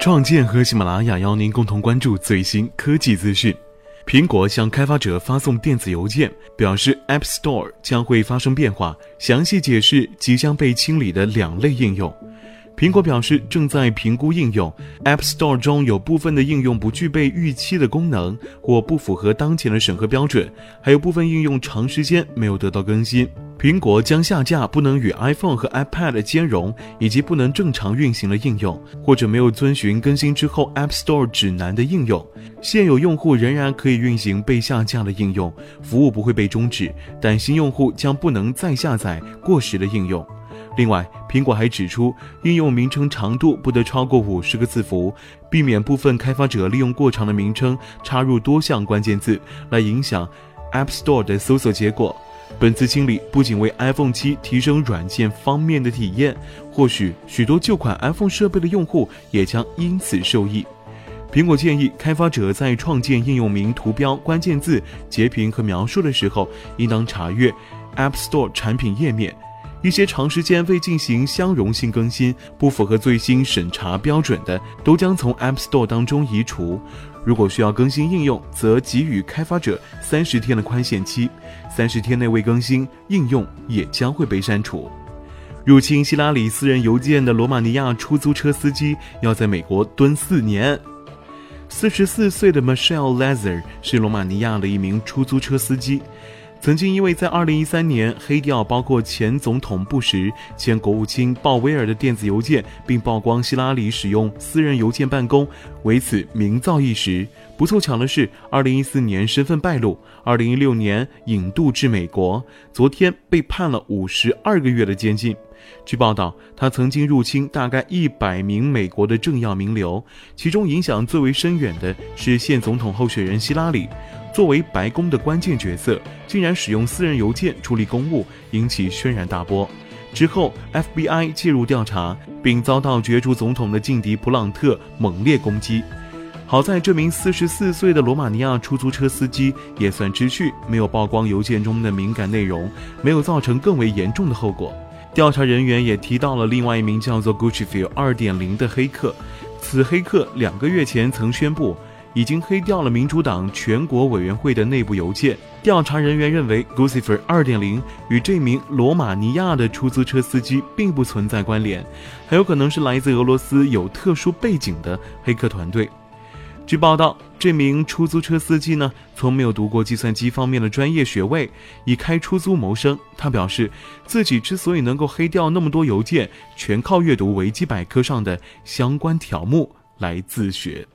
创建和喜马拉雅邀您共同关注最新科技资讯。苹果向开发者发送电子邮件，表示 App Store 将会发生变化，详细解释即将被清理的两类应用。苹果表示正在评估应用，App Store 中有部分的应用不具备预期的功能，或不符合当前的审核标准，还有部分应用长时间没有得到更新。苹果将下架不能与 iPhone 和 iPad 兼容，以及不能正常运行的应用，或者没有遵循更新之后 App Store 指南的应用。现有用户仍然可以运行被下架的应用，服务不会被终止，但新用户将不能再下载过时的应用。另外，苹果还指出，应用名称长度不得超过五十个字符，避免部分开发者利用过长的名称插入多项关键字来影响 App Store 的搜索结果。本次清理不仅为 iPhone 七提升软件方面的体验，或许许多旧款 iPhone 设备的用户也将因此受益。苹果建议开发者在创建应用名、图标、关键字、截屏和描述的时候，应当查阅 App Store 产品页面。一些长时间未进行相容性更新、不符合最新审查标准的，都将从 App Store 当中移除。如果需要更新应用，则给予开发者三十天的宽限期，三十天内未更新，应用也将会被删除。入侵希拉里私人邮件的罗马尼亚出租车司机要在美国蹲四年。四十四岁的 Michelle Lazar 是罗马尼亚的一名出租车司机。曾经因为在2013年黑掉包括前总统布什、前国务卿鲍威尔的电子邮件，并曝光希拉里使用私人邮件办公，为此名噪一时。不凑巧的是，2014年身份败露，2016年引渡至美国，昨天被判了52个月的监禁。据报道，他曾经入侵大概100名美国的政要名流，其中影响最为深远的是现总统候选人希拉里。作为白宫的关键角色，竟然使用私人邮件处理公务，引起轩然大波。之后，FBI 介入调查，并遭到角逐总统的劲敌普朗特猛烈攻击。好在这名四十四岁的罗马尼亚出租车司机也算知趣，没有曝光邮件中的敏感内容，没有造成更为严重的后果。调查人员也提到了另外一名叫做 Gucci 二点零的黑客，此黑客两个月前曾宣布。已经黑掉了民主党全国委员会的内部邮件。调查人员认为，Guccifer 2.0与这名罗马尼亚的出租车司机并不存在关联，很有可能是来自俄罗斯有特殊背景的黑客团队。据报道，这名出租车司机呢，从没有读过计算机方面的专业学位，以开出租谋生。他表示，自己之所以能够黑掉那么多邮件，全靠阅读维基百科上的相关条目来自学。